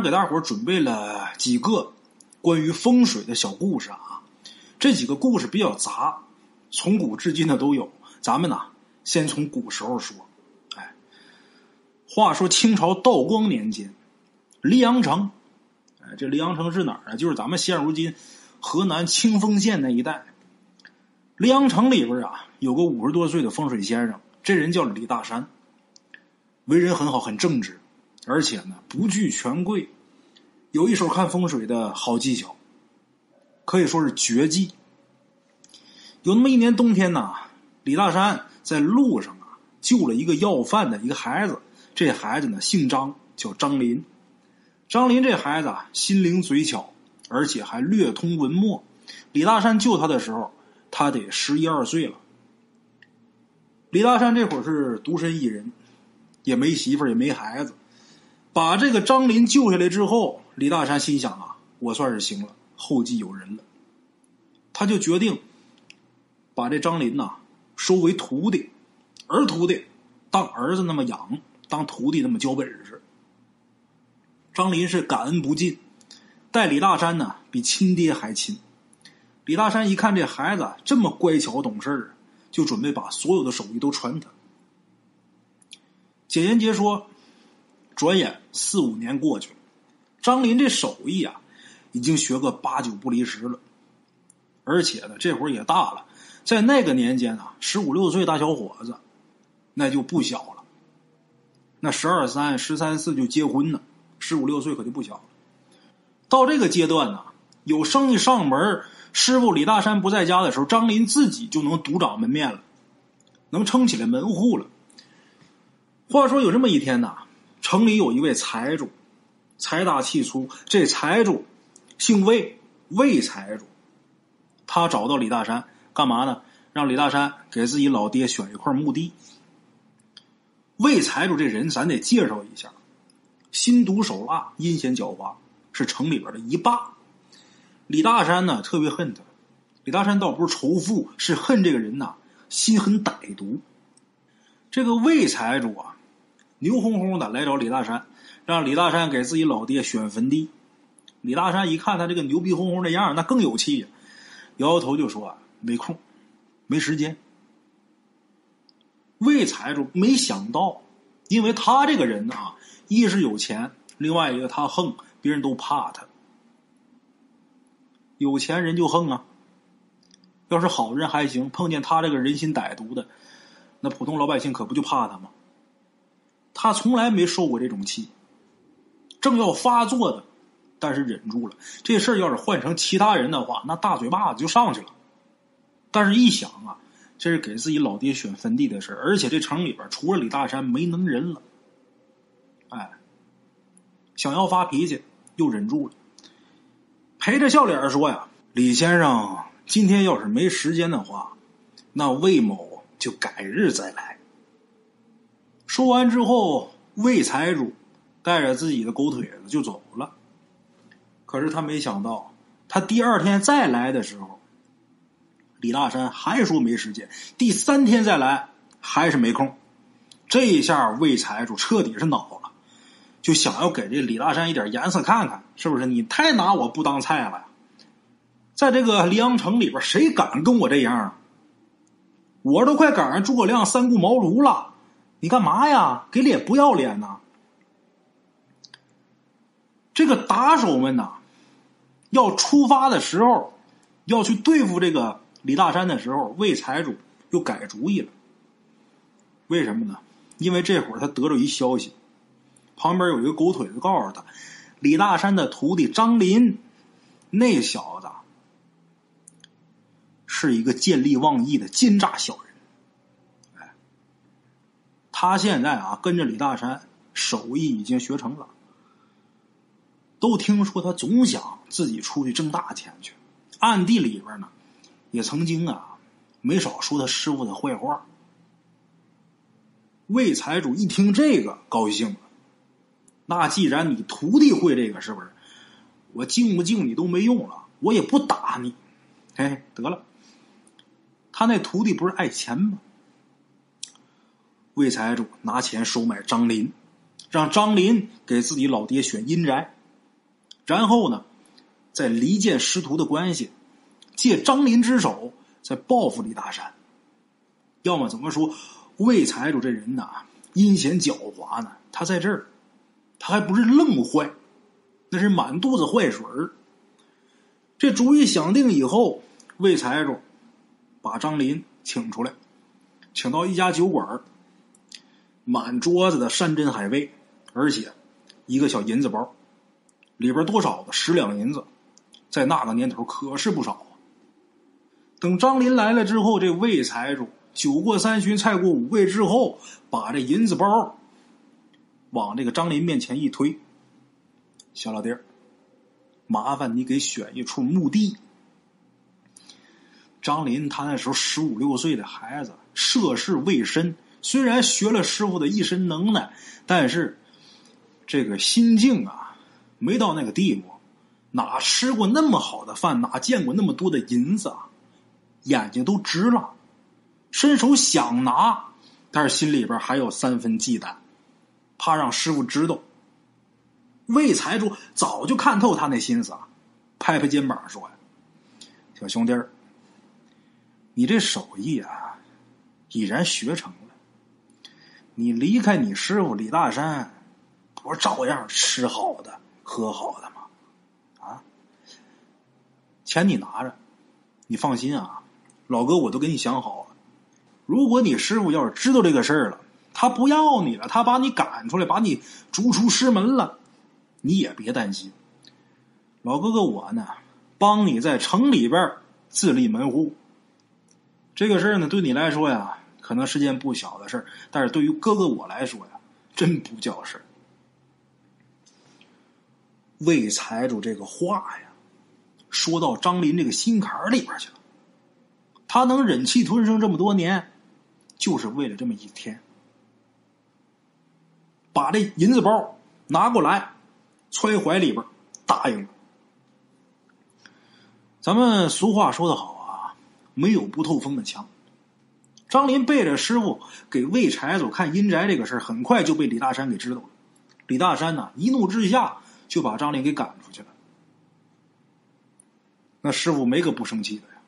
给大伙准备了几个关于风水的小故事啊，这几个故事比较杂，从古至今的都有。咱们呢，先从古时候说。哎，话说清朝道光年间，黎阳城，哎，这黎阳城是哪儿啊？就是咱们现如今河南清丰县那一带。黎阳城里边啊，有个五十多岁的风水先生，这人叫李大山，为人很好，很正直。而且呢，不惧权贵，有一手看风水的好技巧，可以说是绝技。有那么一年冬天呢，李大山在路上啊救了一个要饭的一个孩子。这孩子呢姓张，叫张林。张林这孩子啊心灵嘴巧，而且还略通文墨。李大山救他的时候，他得十一二岁了。李大山这会儿是独身一人，也没媳妇儿，也没孩子。把这个张林救下来之后，李大山心想啊，我算是行了，后继有人了。他就决定把这张林呐收为徒弟，儿徒弟，当儿子那么养，当徒弟那么教本事。张林是感恩不尽，待李大山呢比亲爹还亲。李大山一看这孩子这么乖巧懂事就准备把所有的手艺都传他。简言杰说。转眼四五年过去了，张林这手艺啊，已经学个八九不离十了。而且呢，这会儿也大了，在那个年间啊，十五六岁大小伙子，那就不小了。那十二三、十三四就结婚呢，十五六岁可就不小了。到这个阶段呢，有生意上门，师傅李大山不在家的时候，张林自己就能独掌门面了，能撑起来门户了。话说有这么一天呐。城里有一位财主，财大气粗。这财主姓魏，魏财主。他找到李大山干嘛呢？让李大山给自己老爹选一块墓地。魏财主这人，咱得介绍一下：心毒手辣，阴险狡猾，是城里边的一霸。李大山呢，特别恨他。李大山倒不是仇富，是恨这个人呐，心很歹毒。这个魏财主啊。牛哄哄的来找李大山，让李大山给自己老爹选坟地。李大山一看他这个牛逼哄哄的样那更有气呀，摇摇头就说：“没空，没时间。”魏财主没想到，因为他这个人啊，一是有钱，另外一个他横，别人都怕他。有钱人就横啊，要是好人还行，碰见他这个人心歹毒的，那普通老百姓可不就怕他吗？他从来没受过这种气，正要发作的，但是忍住了。这事儿要是换成其他人的话，那大嘴巴子就上去了。但是，一想啊，这是给自己老爹选坟地的事而且这城里边除了李大山没能人了。哎，想要发脾气，又忍住了，陪着笑脸说呀：“李先生，今天要是没时间的话，那魏某就改日再来。”说完之后，魏财主带着自己的狗腿子就走了。可是他没想到，他第二天再来的时候，李大山还说没时间。第三天再来，还是没空。这一下，魏财主彻底是恼了，就想要给这李大山一点颜色看看，是不是？你太拿我不当菜了呀！在这个黎阳城里边，谁敢跟我这样啊？我都快赶上诸葛亮三顾茅庐了。你干嘛呀？给脸不要脸呐！这个打手们呐，要出发的时候，要去对付这个李大山的时候，魏财主又改主意了。为什么呢？因为这会儿他得着一消息，旁边有一个狗腿子告诉他，李大山的徒弟张林，那小子是一个见利忘义的奸诈小人。他现在啊，跟着李大山，手艺已经学成了。都听说他总想自己出去挣大钱去，暗地里边呢，也曾经啊，没少说他师傅的坏话。魏财主一听这个，高兴了。那既然你徒弟会这个，是不是？我敬不敬你都没用了，我也不打你。哎，得了，他那徒弟不是爱钱吗？魏财主拿钱收买张林，让张林给自己老爹选阴宅。然后呢，再离间师徒的关系，借张林之手再报复李大山。要么怎么说，魏财主这人呐，阴险狡猾呢？他在这儿，他还不是愣坏，那是满肚子坏水儿。这主意想定以后，魏财主把张林请出来，请到一家酒馆满桌子的山珍海味，而且一个小银子包，里边多少？十两银子，在那个年头可是不少啊。等张林来了之后，这魏财主酒过三巡，菜过五味之后，把这银子包往这个张林面前一推：“小老弟儿，麻烦你给选一处墓地。”张林他那时候十五六岁的孩子，涉世未深。虽然学了师傅的一身能耐，但是这个心境啊，没到那个地步。哪吃过那么好的饭，哪见过那么多的银子啊？眼睛都直了，伸手想拿，但是心里边还有三分忌惮，怕让师傅知道。魏财主早就看透他那心思啊，拍拍肩膀说：“呀，小兄弟儿，你这手艺啊，已然学成。”你离开你师傅李大山，不是照样吃好的、喝好的吗？啊，钱你拿着，你放心啊，老哥我都给你想好了。如果你师傅要是知道这个事儿了，他不要你了，他把你赶出来，把你逐出师门了，你也别担心。老哥哥我呢，帮你在城里边自立门户。这个事儿呢，对你来说呀。可能是件不小的事儿，但是对于哥哥我来说呀，真不叫事儿。魏财主这个话呀，说到张林这个心坎里边去了。他能忍气吞声这么多年，就是为了这么一天。把这银子包拿过来，揣怀里边，答应了。咱们俗话说得好啊，没有不透风的墙。张林背着师傅给魏财主看阴宅这个事，很快就被李大山给知道了。李大山呢，一怒之下就把张林给赶出去了。那师傅没个不生气的呀，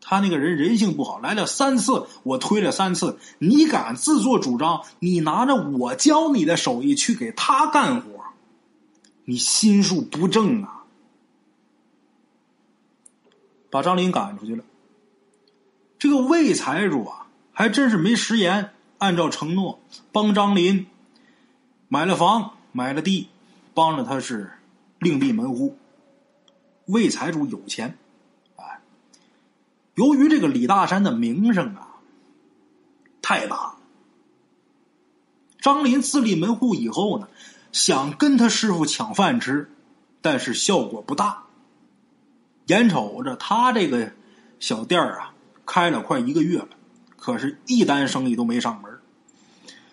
他那个人人性不好，来了三次，我推了三次，你敢自作主张？你拿着我教你的手艺去给他干活，你心术不正啊！把张林赶出去了。这个魏财主啊。还真是没食言，按照承诺帮张林买了房，买了地，帮着他是另立门户。魏财主有钱，哎，由于这个李大山的名声啊太大了，张林自立门户以后呢，想跟他师傅抢饭吃，但是效果不大。眼瞅着他这个小店啊，开了快一个月了。可是，一单生意都没上门。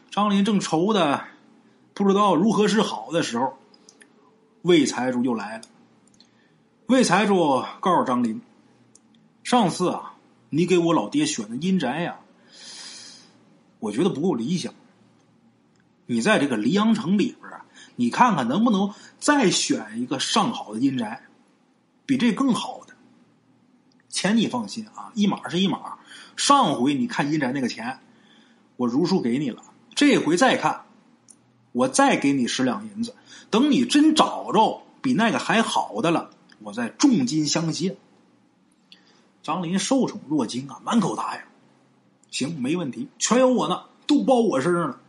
张林正愁的不知道如何是好的时候，魏财主又来了。魏财主告诉张林：“上次啊，你给我老爹选的阴宅呀，我觉得不够理想。你在这个黎阳城里边啊，你看看能不能再选一个上好的阴宅，比这更好的。钱你放心啊，一码是一码。”上回你看阴宅那个钱，我如数给你了。这回再看，我再给你十两银子。等你真找着比那个还好的了，我再重金相接。张林受宠若惊啊，满口答应。行，没问题，全有我呢，都包我身上了。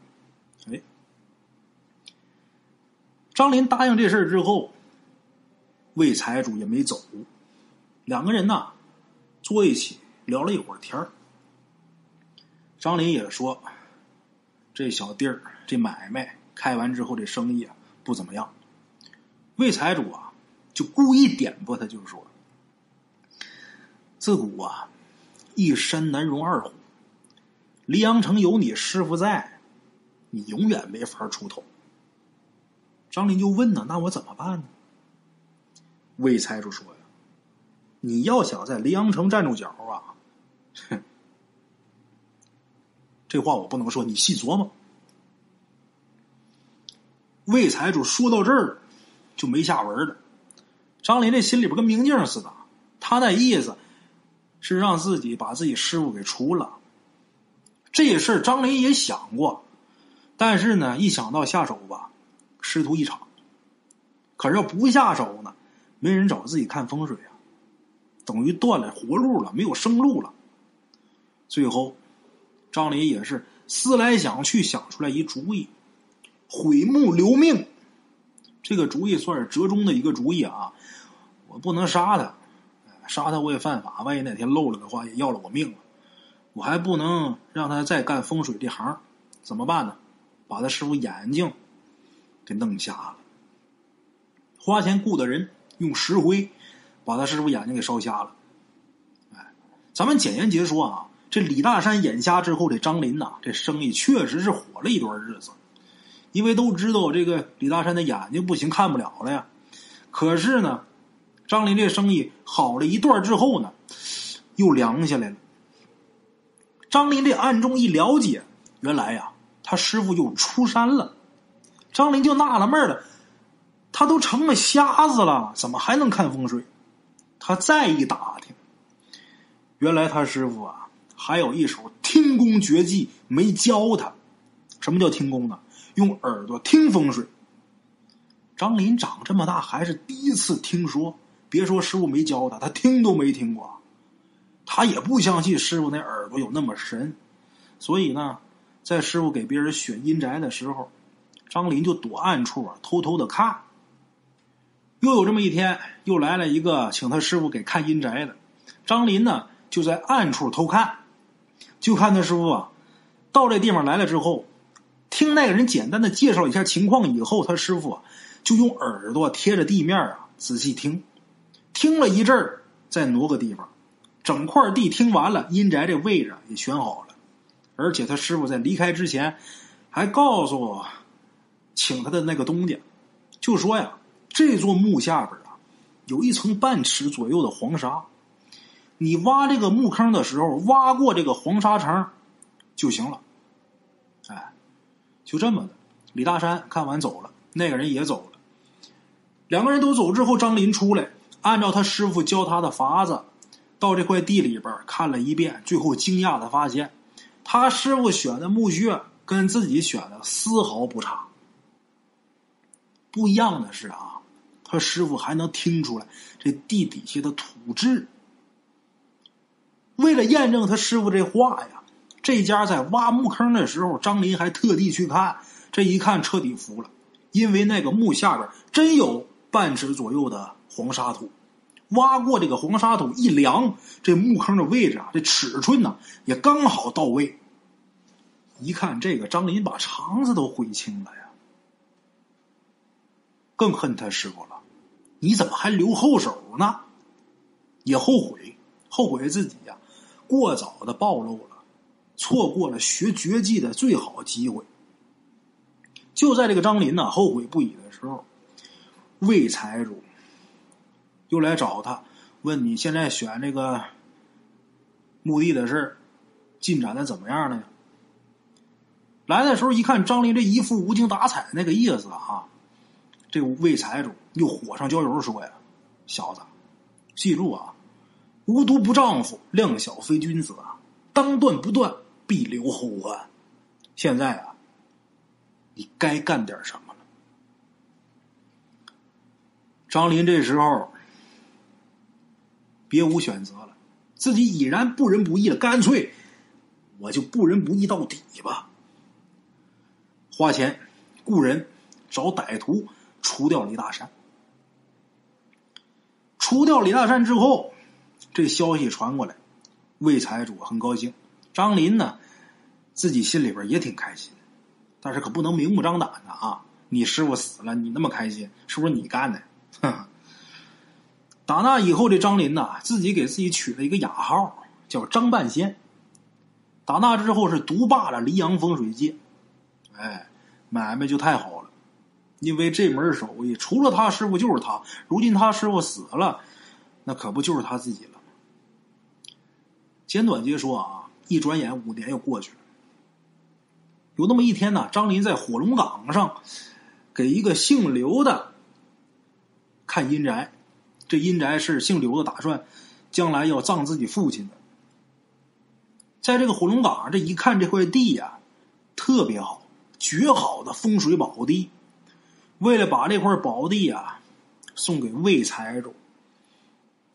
哎，张林答应这事儿之后，魏财主也没走，两个人呢坐一起聊了一会儿天儿。张林也说：“这小弟儿这买卖开完之后，这生意啊不怎么样。”魏财主啊就故意点拨他，就是说：“自古啊一山难容二虎，黎阳城有你师傅在，你永远没法出头。”张林就问呢：“那我怎么办呢？”魏财主说：“呀，你要想在黎阳城站住脚啊，哼。”这话我不能说，你细琢磨。魏财主说到这儿，就没下文了。张林这心里边跟明镜似的，他那意思是让自己把自己师傅给除了。这事儿张林也想过，但是呢，一想到下手吧，师徒一场。可是要不下手呢，没人找自己看风水啊，等于断了活路了，没有生路了。最后，张林也是思来想去，想出来一主意：毁墓留命。这个主意算是折中的一个主意啊！我不能杀他，杀他我也犯法，万一哪天漏了的话，也要了我命了。我还不能让他再干风水这行，怎么办呢？把他师傅眼睛给弄瞎了。花钱雇的人用石灰把他师傅眼睛给烧瞎了。哎，咱们简言结说啊，这李大山眼瞎之后，这张林呐，这生意确实是火了一段日子。因为都知道这个李大山的眼睛不行，看不了了呀。可是呢，张林这生意好了一段之后呢，又凉下来了。张林这暗中一了解，原来呀，他师傅又出山了。张林就纳了闷了，他都成了瞎子了，怎么还能看风水？他再一打听，原来他师傅啊，还有一手听功绝技没教他。什么叫听功呢？用耳朵听风水。张林长这么大还是第一次听说，别说师傅没教他，他听都没听过。他也不相信师傅那耳朵有那么神，所以呢，在师傅给别人选阴宅的时候，张林就躲暗处啊，偷偷的看。又有这么一天，又来了一个请他师傅给看阴宅的，张林呢就在暗处偷看，就看他师傅啊，到这地方来了之后。听那个人简单的介绍一下情况以后，他师傅啊就用耳朵贴着地面啊仔细听，听了一阵儿，再挪个地方，整块地听完了，阴宅这位置也选好了，而且他师傅在离开之前还告诉，请他的那个东家，就说呀，这座墓下边啊有一层半尺左右的黄沙，你挖这个墓坑的时候，挖过这个黄沙层就行了，哎。就这么的，李大山看完走了，那个人也走了。两个人都走之后，张林出来，按照他师傅教他的法子，到这块地里边看了一遍，最后惊讶的发现，他师傅选的墓穴跟自己选的丝毫不差。不一样的是啊，他师傅还能听出来这地底下的土质。为了验证他师傅这话呀。这家在挖墓坑的时候，张林还特地去看。这一看，彻底服了，因为那个墓下边真有半尺左右的黄沙土。挖过这个黄沙土一量，这墓坑的位置啊，这尺寸呢也刚好到位。一看这个，张林把肠子都悔青了呀，更恨他师傅了。你怎么还留后手呢？也后悔，后悔自己呀，过早的暴露了。错过了学绝技的最好机会。就在这个张林呢后悔不已的时候，魏财主又来找他，问你现在选这个墓地的事进展的怎么样了？来的时候一看张林这一副无精打采那个意思啊，这魏财主又火上浇油说呀：“小子，记住啊，无毒不丈夫，量小非君子啊，当断不断。”必留后患。现在啊，你该干点什么了？张林这时候别无选择了，自己已然不仁不义了，干脆我就不仁不义到底吧。花钱雇人找歹徒除掉李大山。除掉李大山之后，这消息传过来，魏财主很高兴。张林呢，自己心里边也挺开心，但是可不能明目张胆的啊！你师傅死了，你那么开心，是不是你干的？打那以后，这张林呐，自己给自己取了一个雅号，叫张半仙。打那之后，是独霸了黎阳风水界，哎，买卖就太好了，因为这门手艺除了他师傅就是他。如今他师傅死了，那可不就是他自己了？简短截说啊。一转眼五年又过去了。有那么一天呢，张林在火龙岗上给一个姓刘的看阴宅。这阴宅是姓刘的，打算将来要葬自己父亲的。在这个火龙岗，这一看这块地呀，特别好，绝好的风水宝地。为了把这块宝地啊送给魏财主，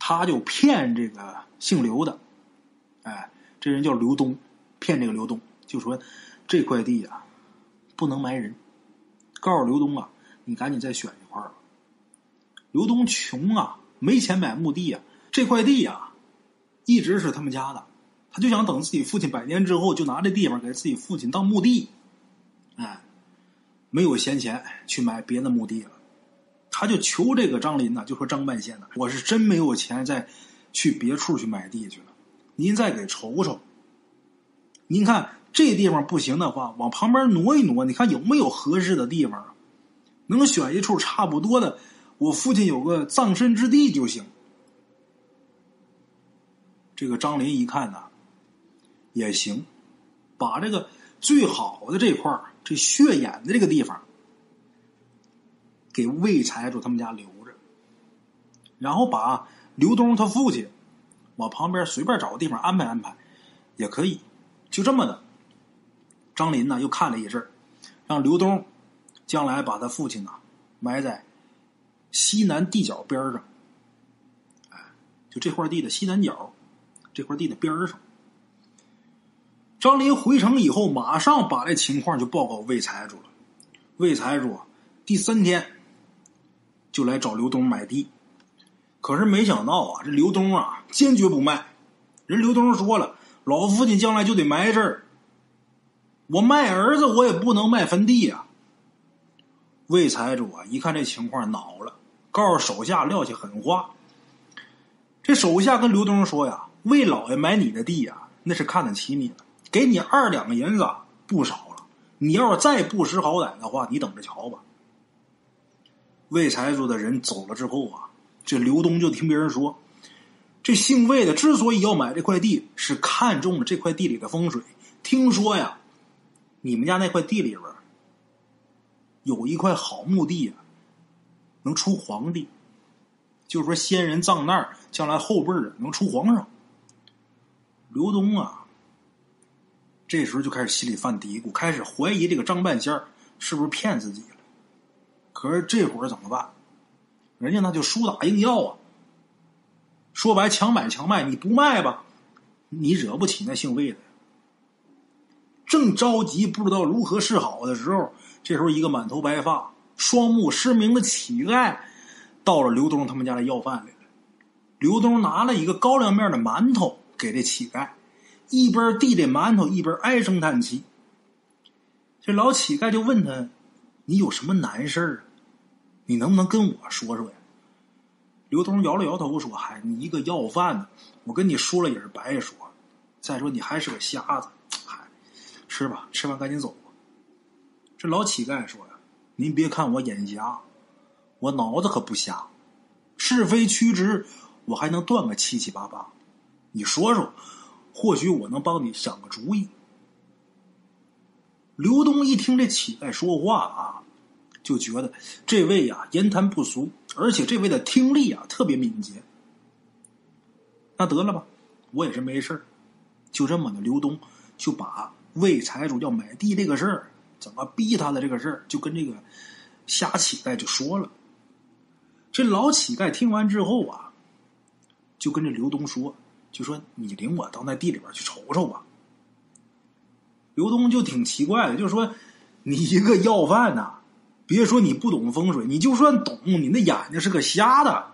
他就骗这个姓刘的，哎，这人叫刘东，骗这个刘东，就说这块地啊不能埋人，告诉刘东啊，你赶紧再选一块吧。刘东穷啊，没钱买墓地啊，这块地啊一直是他们家的。他就想等自己父亲百年之后，就拿这地方给自己父亲当墓地，哎，没有闲钱去买别的墓地了，他就求这个张林呐，就说张半仙呐，我是真没有钱再去别处去买地去了，您再给瞅瞅。您看这地方不行的话，往旁边挪一挪，你看有没有合适的地方，能选一处差不多的，我父亲有个葬身之地就行。这个张林一看呐。也行，把这个最好的这块这血眼的这个地方，给魏财主他们家留着，然后把刘东他父亲往旁边随便找个地方安排安排，也可以。就这么的，张林呢又看了一阵让刘东将来把他父亲呢埋在西南地角边上，就这块地的西南角，这块地的边上。张林回城以后，马上把这情况就报告魏财主了。魏财主第三天就来找刘东买地，可是没想到啊，这刘东啊坚决不卖。人刘东说了，老父亲将来就得埋这儿，我卖儿子我也不能卖坟地呀。魏财主啊一看这情况恼了，告诉手下撂下狠话。这手下跟刘东说呀：“魏老爷买你的地呀，那是看得起你。”给你二两个银子不少了，你要是再不识好歹的话，你等着瞧吧。魏财主的人走了之后啊，这刘东就听别人说，这姓魏的之所以要买这块地，是看中了这块地里的风水。听说呀，你们家那块地里边有一块好墓地啊，能出皇帝，就是说先人葬那儿，将来后辈儿能出皇上。刘东啊。这时候就开始心里犯嘀咕，开始怀疑这个张半仙是不是骗自己。可是这会儿怎么办？人家那就输打硬要啊！说白强买强卖，你不卖吧，你惹不起那姓魏的。正着急不知道如何是好的时候，这时候一个满头白发、双目失明的乞丐到了刘东他们家来要饭来了。刘东拿了一个高粱面的馒头给这乞丐。一边递这馒头，一边唉声叹气。这老乞丐就问他：“你有什么难事啊？你能不能跟我说说呀？”刘东摇了摇头说：“嗨，你一个要饭的，我跟你说了也是白说。再说你还是个瞎子，嗨，吃吧，吃完赶紧走吧。”这老乞丐说：“呀，您别看我眼瞎，我脑子可不瞎，是非曲直我还能断个七七八八。你说说。”或许我能帮你想个主意。刘东一听这乞丐说话啊，就觉得这位呀言谈不俗，而且这位的听力啊特别敏捷。那得了吧，我也是没事就这么的，刘东就把魏财主要买地这个事儿，怎么逼他的这个事儿，就跟这个瞎乞丐就说了。这老乞丐听完之后啊，就跟这刘东说。就说你领我到那地里边去瞅瞅吧。刘东就挺奇怪的，就是说你一个要饭的，别说你不懂风水，你就算懂，你那眼睛是个瞎的，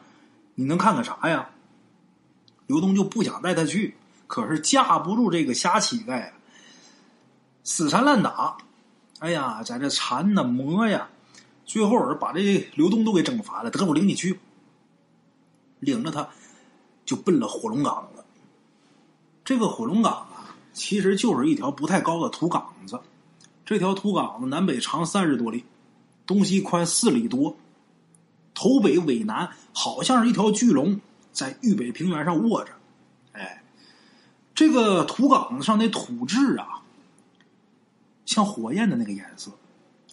你能看看啥呀？刘东就不想带他去，可是架不住这个瞎乞丐，死缠烂打，哎呀，在这缠呐磨呀，最后把这刘东都给整烦了。得，我领你去，领着他就奔了火龙岗了。这个火龙岗，其实就是一条不太高的土岗子。这条土岗子南北长三十多里，东西宽四里多，头北尾南，好像是一条巨龙在豫北平原上卧着。哎，这个土岗子上那土质啊，像火焰的那个颜色，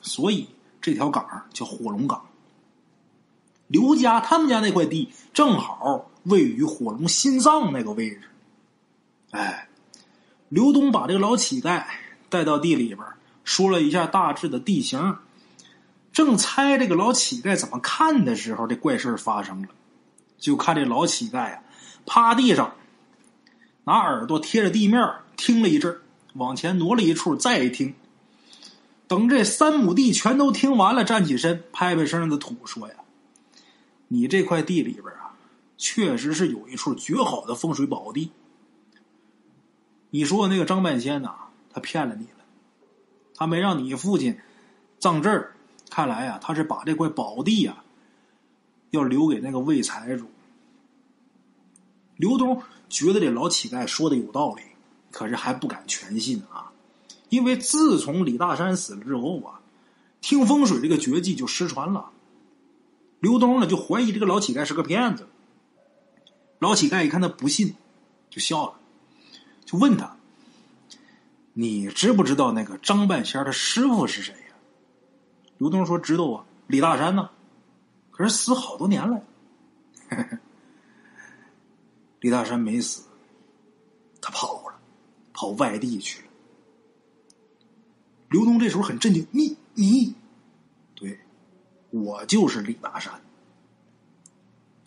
所以这条岗叫火龙岗。刘家他们家那块地正好位于火龙心脏那个位置。哎，刘东把这个老乞丐带到地里边，说了一下大致的地形。正猜这个老乞丐怎么看的时候，这怪事发生了。就看这老乞丐啊，趴地上，拿耳朵贴着地面听了一阵往前挪了一处，再一听。等这三亩地全都听完了，站起身，拍拍身上的土，说：“呀，你这块地里边啊，确实是有一处绝好的风水宝地。你说那个张半仙呐，他骗了你了，他没让你父亲葬这儿。看来呀，他是把这块宝地呀，要留给那个魏财主。”刘东觉得这老乞丐说的有道理，可是还不敢全信啊。因为自从李大山死了之后啊，听风水这个绝技就失传了。刘东呢就怀疑这个老乞丐是个骗子。老乞丐一看他不信，就笑了，就问他：“你知不知道那个张半仙的师傅是谁呀？”刘东说：“知道啊，李大山呢。可是死好多年了。李大山没死，他跑了，跑外地去了。”刘东这时候很震惊：“你你，对，我就是李大山。”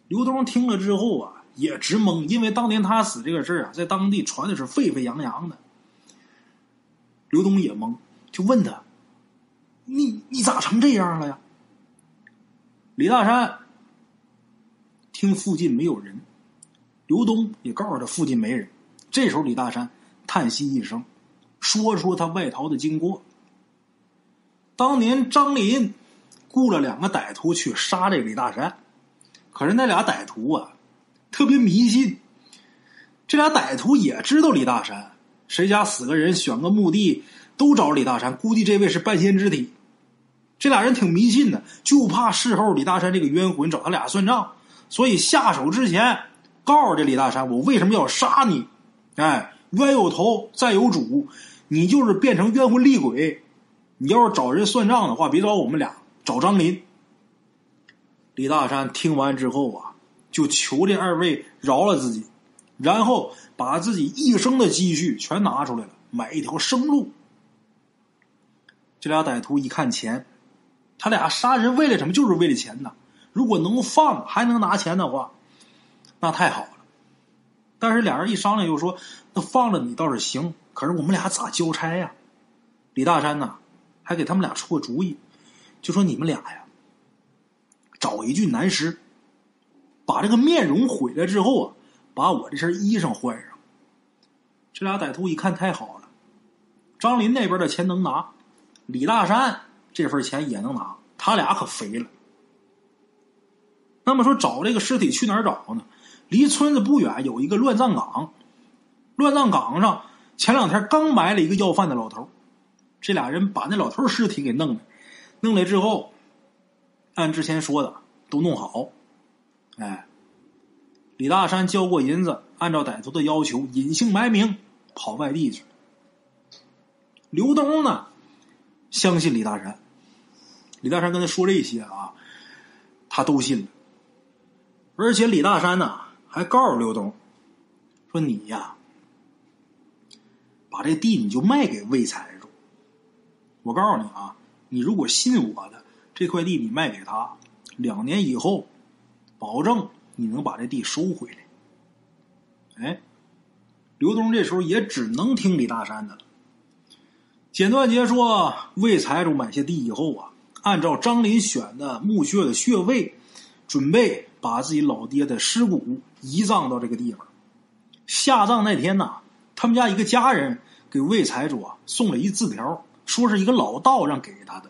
刘东听了之后啊，也直懵，因为当年他死这个事儿啊，在当地传的是沸沸扬扬的。刘东也懵，就问他：“你你咋成这样了呀？”李大山听附近没有人，刘东也告诉他附近没人。这时候李大山叹息一声，说说他外逃的经过。当年张林雇了两个歹徒去杀这李大山，可是那俩歹徒啊，特别迷信。这俩歹徒也知道李大山，谁家死个人，选个墓地都找李大山，估计这位是半仙之体。这俩人挺迷信的，就怕事后李大山这个冤魂找他俩算账，所以下手之前告诉这李大山：“我为什么要杀你？哎，冤有头，债有主，你就是变成冤魂厉鬼。”你要是找人算账的话，别找我们俩，找张林。李大山听完之后啊，就求这二位饶了自己，然后把自己一生的积蓄全拿出来了，买一条生路。这俩歹徒一看钱，他俩杀人为了什么？就是为了钱呐！如果能放还能拿钱的话，那太好了。但是俩人一商量，又说：“那放了你倒是行，可是我们俩咋交差呀？”李大山呐。还给他们俩出个主意，就说你们俩呀，找一具男尸，把这个面容毁了之后啊，把我这身衣裳换上。这俩歹徒一看太好了，张林那边的钱能拿，李大山这份钱也能拿，他俩可肥了。那么说找这个尸体去哪儿找呢？离村子不远有一个乱葬岗，乱葬岗上前两天刚埋了一个要饭的老头。这俩人把那老头尸体给弄了，弄来之后，按之前说的都弄好。哎，李大山交过银子，按照歹徒的要求隐姓埋名跑外地去。刘东呢，相信李大山。李大山跟他说这些啊，他都信了。而且李大山呢，还告诉刘东说：“你呀，把这地你就卖给魏财。”我告诉你啊，你如果信我的，这块地你卖给他，两年以后，保证你能把这地收回来。哎，刘东这时候也只能听李大山的了。简短截说，魏财主买下地以后啊，按照张林选的墓穴的穴位，准备把自己老爹的尸骨移葬到这个地方。下葬那天呢，他们家一个家人给魏财主啊送了一字条。说是一个老道让给他的，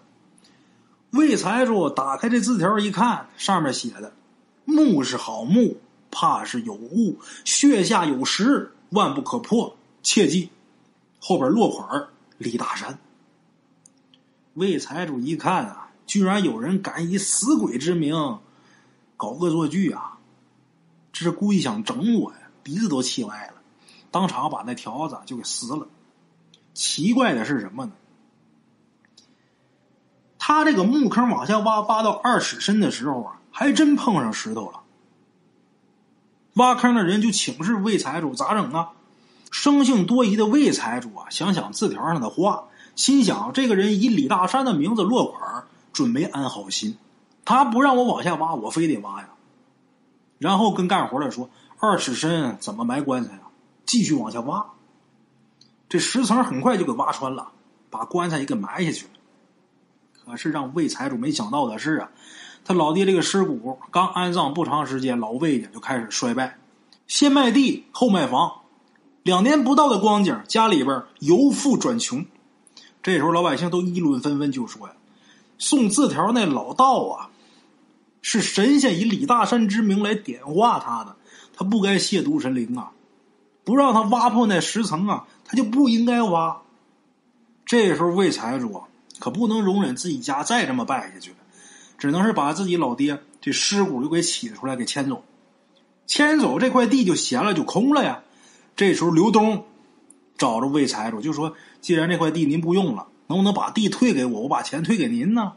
魏财主打开这字条一看，上面写的：“墓是好墓，怕是有误，穴下有石，万不可破，切记。”后边落款李大山。魏财主一看啊，居然有人敢以死鬼之名搞恶作剧啊！这是故意想整我呀，鼻子都气歪了，当场把那条子就给撕了。奇怪的是什么呢？他这个墓坑往下挖，挖到二尺深的时候啊，还真碰上石头了。挖坑的人就请示魏财主咋整啊？生性多疑的魏财主啊，想想字条上的话，心想这个人以李大山的名字落款，准没安好心。他不让我往下挖，我非得挖呀。然后跟干活的说：“二尺深，怎么埋棺材啊？”继续往下挖。这十层很快就给挖穿了，把棺材也给埋下去了。可是让魏财主没想到的是啊，他老爹这个尸骨刚安葬不长时间，老魏家就开始衰败，先卖地后卖房。两年不到的光景，家里边由富转穷。这时候老百姓都议论纷纷，就说呀：“送字条那老道啊，是神仙以李大山之名来点化他的，他不该亵渎神灵啊！不让他挖破那石层啊，他就不应该挖。”这时候魏财主啊，可不能容忍自己家再这么败下去，只能是把自己老爹这尸骨又给起出来，给迁走。迁走这块地就闲了，就空了呀。这时候，刘东找着魏财主，就说：“既然这块地您不用了，能不能把地退给我？我把钱退给您呢？”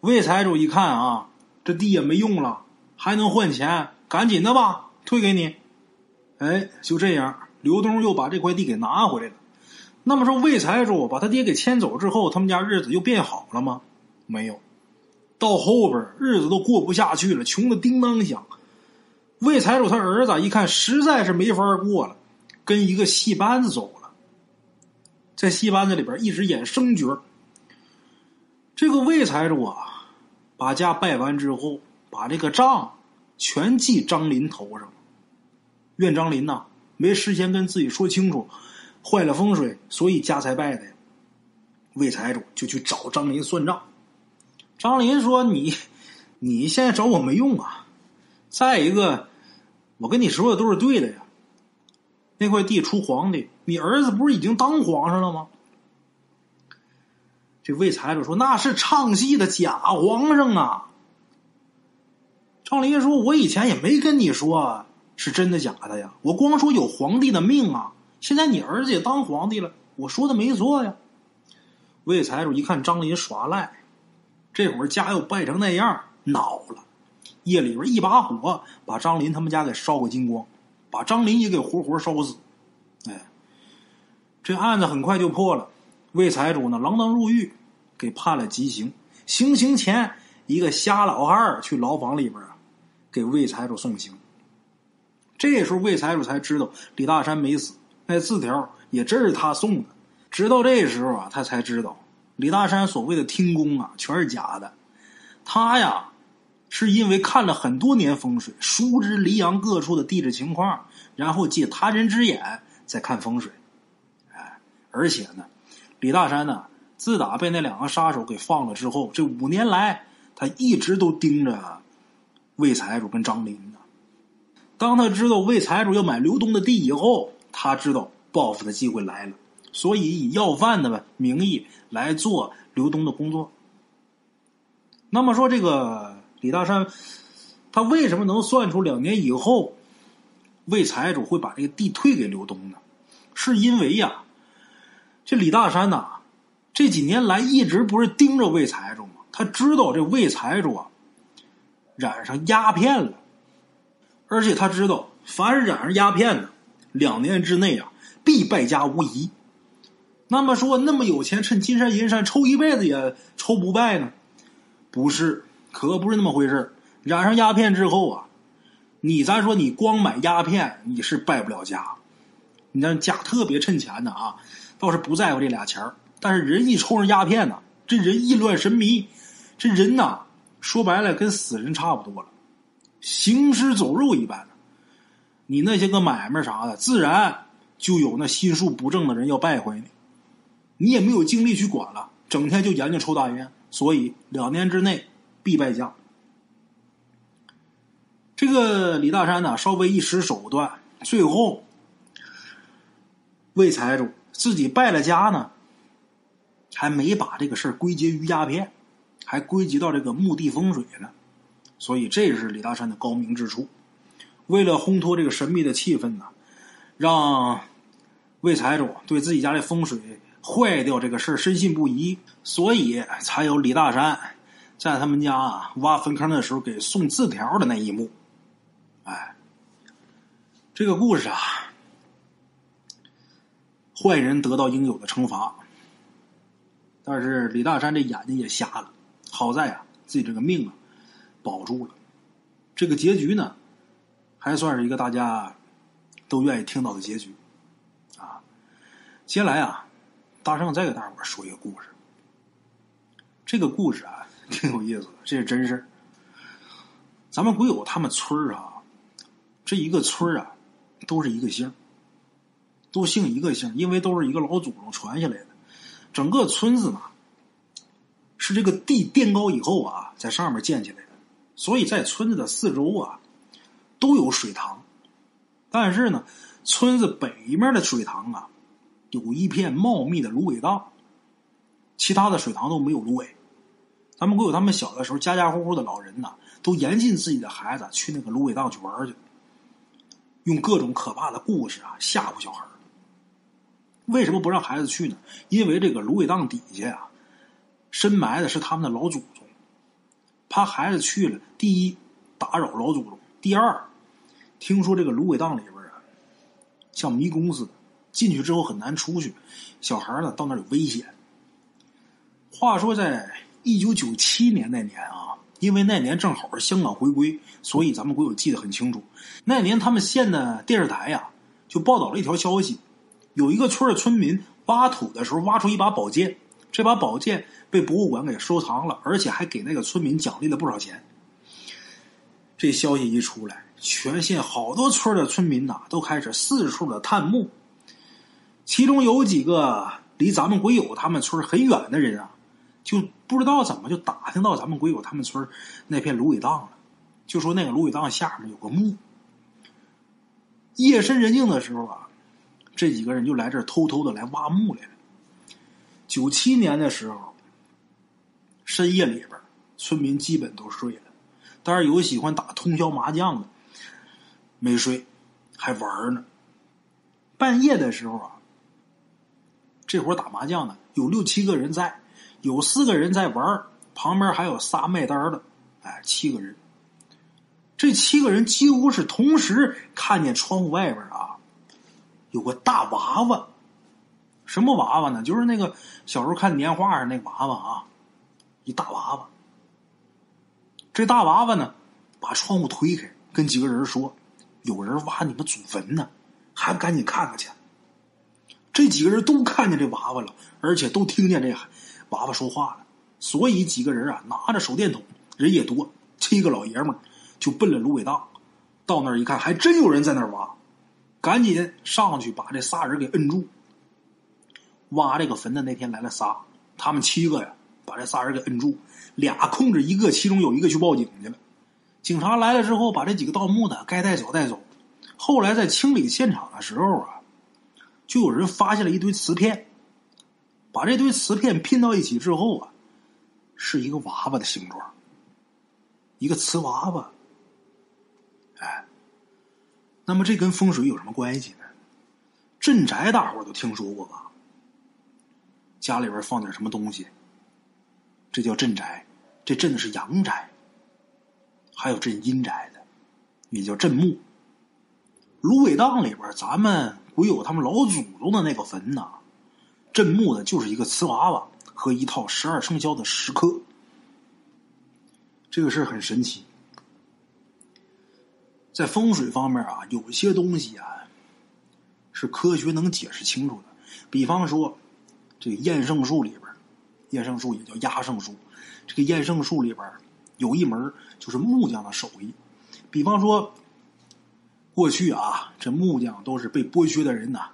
魏财主一看啊，这地也没用了，还能换钱，赶紧的吧，退给你。哎，就这样，刘东又把这块地给拿回来了。那么说，魏财主把他爹给迁走之后，他们家日子又变好了吗？没有，到后边日子都过不下去了，穷的叮当响。魏财主他儿子一看，实在是没法过了。跟一个戏班子走了，在戏班子里边一直演生角这个魏财主啊，把家败完之后，把这个账全记张林头上。怨张林呐，没事先跟自己说清楚，坏了风水，所以家才败的。魏财主就去找张林算账。张林说：“你，你现在找我没用啊。再一个，我跟你说的都是对的呀。”那块地出皇帝，你儿子不是已经当皇上了吗？这魏财主说：“那是唱戏的假皇上啊。”张林说：“我以前也没跟你说是真的假的呀，我光说有皇帝的命啊。现在你儿子也当皇帝了，我说的没错呀。”魏财主一看张林耍赖，这会儿家又败成那样，恼了，夜里边一把火把张林他们家给烧个精光。把张林也给活活烧死，哎，这案子很快就破了。魏财主呢，锒铛入狱，给判了极刑。行刑前，一个瞎老汉儿去牢房里边啊，给魏财主送行。这时候，魏财主才知道李大山没死，那字条也真是他送的。直到这时候啊，他才知道李大山所谓的听功啊，全是假的。他呀。是因为看了很多年风水，熟知黎阳各处的地质情况，然后借他人之眼再看风水。哎，而且呢，李大山呢，自打被那两个杀手给放了之后，这五年来他一直都盯着魏财主跟张林呢。当他知道魏财主要买刘东的地以后，他知道报复的机会来了，所以以要饭的名义来做刘东的工作。那么说这个。李大山，他为什么能算出两年以后魏财主会把这个地退给刘东呢？是因为呀，这李大山呐，这几年来一直不是盯着魏财主吗？他知道这魏财主啊染上鸦片了，而且他知道凡是染上鸦片的，两年之内啊必败家无疑。那么说，那么有钱，趁金山银山抽一辈子也抽不败呢？不是。可不是那么回事染上鸦片之后啊，你咱说你光买鸦片你是败不了家，你那家特别趁钱的啊，倒是不在乎这俩钱但是人一抽上鸦片呢，这人意乱神迷，这人呐说白了跟死人差不多了，行尸走肉一般的。你那些个买卖啥的，自然就有那心术不正的人要败坏你，你也没有精力去管了，整天就研究抽大烟，所以两年之内。必败家。这个李大山呢，稍微一使手段，最后魏财主自己败了家呢，还没把这个事归结于鸦片，还归结到这个墓地风水呢。所以这是李大山的高明之处。为了烘托这个神秘的气氛呢，让魏财主对自己家的风水坏掉这个事深信不疑，所以才有李大山。在他们家啊挖坟坑的时候给送字条的那一幕。哎，这个故事啊，坏人得到应有的惩罚，但是李大山这眼睛也瞎了，好在啊自己这个命啊保住了。这个结局呢，还算是一个大家都愿意听到的结局啊。接下来啊，大圣再给大伙说一个故事。这个故事啊，挺有意思的，这是真事。咱们鬼友他们村啊，这一个村啊，都是一个姓，都姓一个姓，因为都是一个老祖宗传下来的。整个村子呢，是这个地垫高以后啊，在上面建起来的，所以在村子的四周啊，都有水塘。但是呢，村子北面的水塘啊，有一片茂密的芦苇荡，其他的水塘都没有芦苇。咱们鬼友他们小的时候，家家户户的老人呐，都严禁自己的孩子去那个芦苇荡去玩去，用各种可怕的故事啊吓唬小孩为什么不让孩子去呢？因为这个芦苇荡底下啊，深埋的是他们的老祖宗，怕孩子去了，第一打扰老祖宗，第二，听说这个芦苇荡里边啊，像迷宫似的，进去之后很难出去，小孩呢到那儿有危险。话说在。一九九七年那年啊，因为那年正好是香港回归，所以咱们鬼友记得很清楚。那年他们县的电视台呀，就报道了一条消息：有一个村的村民挖土的时候挖出一把宝剑，这把宝剑被博物馆给收藏了，而且还给那个村民奖励了不少钱。这消息一出来，全县好多村的村民呐，都开始四处的探墓。其中有几个离咱们鬼友他们村很远的人啊。就不知道怎么就打听到咱们鬼友他们村那片芦苇荡了，就说那个芦苇荡下面有个墓。夜深人静的时候啊，这几个人就来这儿偷偷的来挖墓来了。九七年的时候，深夜里边，村民基本都睡了，但是有喜欢打通宵麻将的没睡，还玩呢。半夜的时候啊，这会儿打麻将呢，有六七个人在。有四个人在玩旁边还有仨卖单的，哎，七个人。这七个人几乎是同时看见窗户外边啊，有个大娃娃。什么娃娃呢？就是那个小时候看年画上那娃娃啊，一大娃娃。这大娃娃呢，把窗户推开，跟几个人说：“有人挖你们祖坟呢，还不赶紧看看去？”这几个人都看见这娃娃了，而且都听见这。娃娃说话了，所以几个人啊拿着手电筒，人也多，七个老爷们就奔了芦苇荡。到那儿一看，还真有人在那儿挖，赶紧上去把这仨人给摁住。挖这个坟的那天来了仨，他们七个呀把这仨人给摁住，俩控制一个，其中有一个去报警去了。警察来了之后，把这几个盗墓的该带走带走。后来在清理现场的时候啊，就有人发现了一堆瓷片。把这堆瓷片拼到一起之后啊，是一个娃娃的形状，一个瓷娃娃。哎，那么这跟风水有什么关系呢？镇宅大伙都听说过吧？家里边放点什么东西，这叫镇宅。这镇的是阳宅，还有镇阴宅的，也叫镇墓。芦苇荡里边，咱们鬼友他们老祖宗的那个坟呐。镇墓的就是一个瓷娃娃和一套十二生肖的石刻，这个事很神奇。在风水方面啊，有些东西啊是科学能解释清楚的。比方说，这个验圣术里边，验圣术也叫压圣术。这个验圣术里边有一门就是木匠的手艺。比方说，过去啊，这木匠都是被剥削的人呐。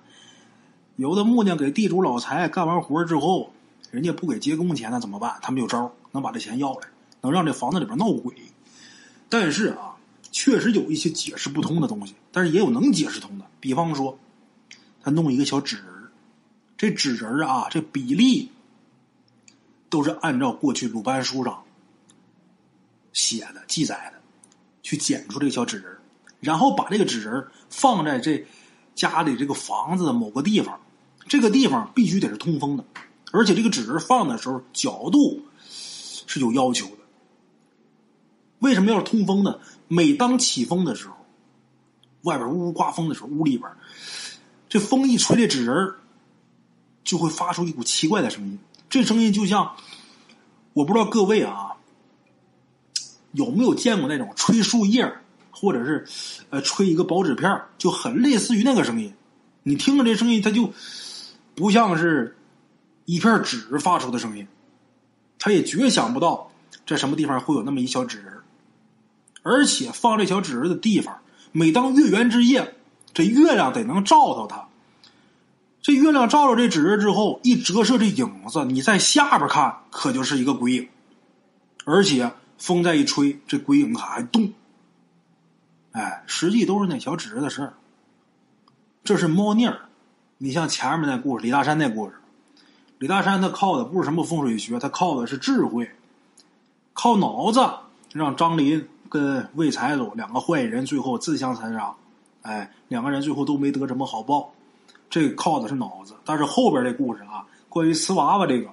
有的木匠给地主老财干完活之后，人家不给结工钱，那怎么办？他们有招能把这钱要来，能让这房子里边闹鬼。但是啊，确实有一些解释不通的东西，但是也有能解释通的。比方说，他弄一个小纸人这纸人啊，这比例都是按照过去鲁班书上写的、记载的，去剪出这个小纸人然后把这个纸人放在这。家里这个房子的某个地方，这个地方必须得是通风的，而且这个纸人放的时候角度是有要求的，为什么要是通风呢？每当起风的时候，外边呜呜刮风的时候，屋里边这风一吹，这纸人就会发出一股奇怪的声音。这声音就像，我不知道各位啊有没有见过那种吹树叶或者是呃吹一个薄纸片就很类似于那个声音。你听着这声音，它就不像是一片纸发出的声音，他也绝想不到在什么地方会有那么一小纸人而且放这小纸人的地方，每当月圆之夜，这月亮得能照到它。这月亮照着这纸人之后，一折射这影子，你在下边看，可就是一个鬼影。而且风再一吹，这鬼影还动。哎，实际都是那小纸人的事儿。这是猫腻儿。你像前面那故事，李大山那故事，李大山他靠的不是什么风水学，他靠的是智慧，靠脑子让张林跟魏财主两个坏人最后自相残杀。哎，两个人最后都没得什么好报。这靠的是脑子，但是后边这故事啊，关于瓷娃娃这个，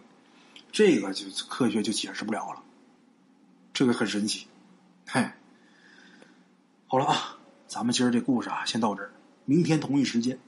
这个就科学就解释不了了，这个很神奇。嘿，好了啊，咱们今儿这故事啊，先到这儿，明天同一时间